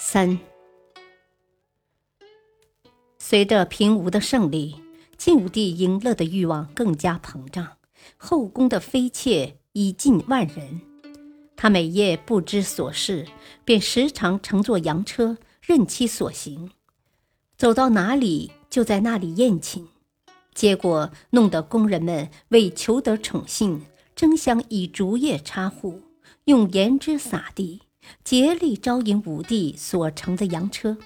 三，随着平吴的胜利，晋武帝赢乐的欲望更加膨胀，后宫的妃妾已近万人。他每夜不知所事，便时常乘坐羊车，任其所行，走到哪里就在那里宴请，结果弄得宫人们为求得宠幸，争相以竹叶插户，用盐汁撒地。竭力招引武帝所乘的羊车。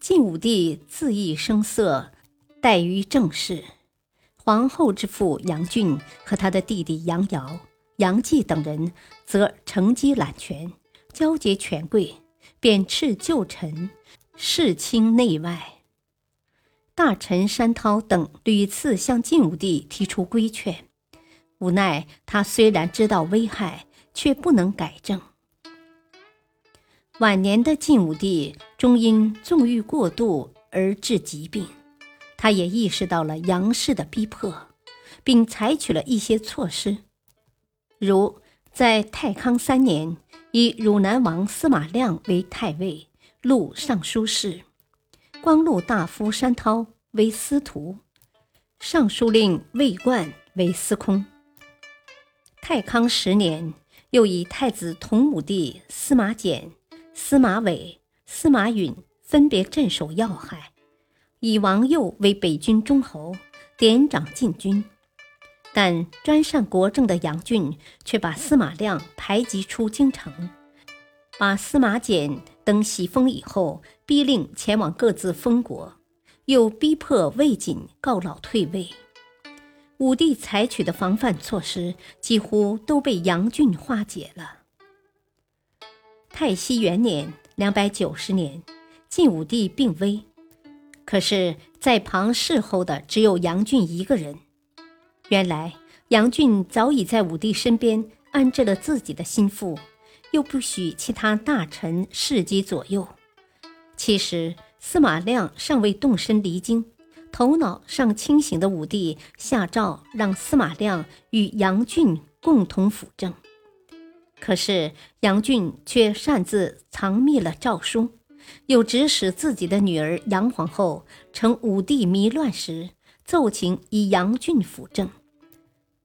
晋武帝恣意声色，怠于政事。皇后之父杨俊和他的弟弟杨瑶、杨继等人则乘机揽权，交结权贵，贬斥旧臣，弑亲内外。大臣山涛等屡次向晋武帝提出规劝，无奈他虽然知道危害。却不能改正。晚年的晋武帝终因纵欲过度而致疾病，他也意识到了杨氏的逼迫，并采取了一些措施，如在太康三年，以汝南王司马亮为太尉、录尚书事，光禄大夫山涛为司徒，尚书令魏冠为司空。太康十年。又以太子同武帝司马简、司马伟、司马允分别镇守要害，以王佑为北军中侯，典掌禁军。但专擅国政的杨俊却把司马亮排挤出京城，把司马简等袭封以后，逼令前往各自封国，又逼迫魏瑾告老退位。武帝采取的防范措施几乎都被杨俊化解了。太熙元年（两百九十年），晋武帝病危，可是，在旁侍候的只有杨俊一个人。原来，杨俊早已在武帝身边安置了自己的心腹，又不许其他大臣侍疾左右。其实，司马亮尚未动身离京。头脑尚清醒的武帝下诏让司马亮与杨俊共同辅政，可是杨俊却擅自藏匿了诏书，又指使自己的女儿杨皇后趁武帝迷乱时奏请以杨俊辅政，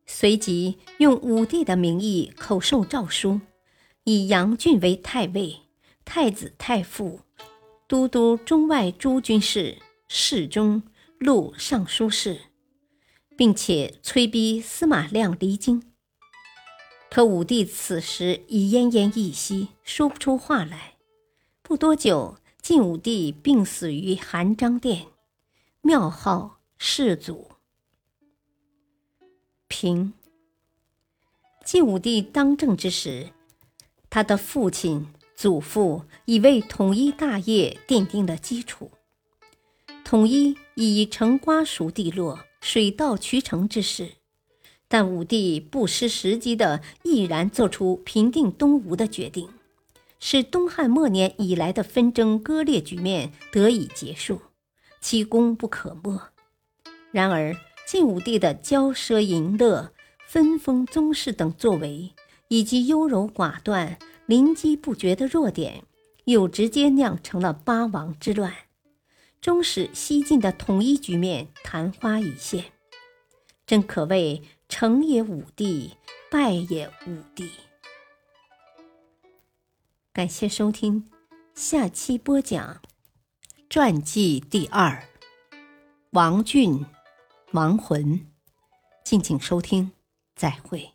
随即用武帝的名义口授诏书，以杨俊为太尉、太子太傅、都督中外诸军事、侍中。录尚书事，并且催逼司马亮离京。可武帝此时已奄奄一息，说不出话来。不多久，晋武帝病死于含章殿，庙号世祖。平。晋武帝当政之时，他的父亲、祖父已为统一大业奠定了基础。统一已成瓜熟蒂落、水到渠成之势，但武帝不失时机的毅然做出平定东吴的决定，使东汉末年以来的纷争割裂局面得以结束，其功不可没。然而，晋武帝的骄奢淫乐、分封宗室等作为，以及优柔寡断、临机不决的弱点，又直接酿成了八王之乱。终使西晋的统一局面昙花一现，真可谓成也武帝，败也武帝。感谢收听，下期播讲传记第二，王俊，亡魂。敬请收听，再会。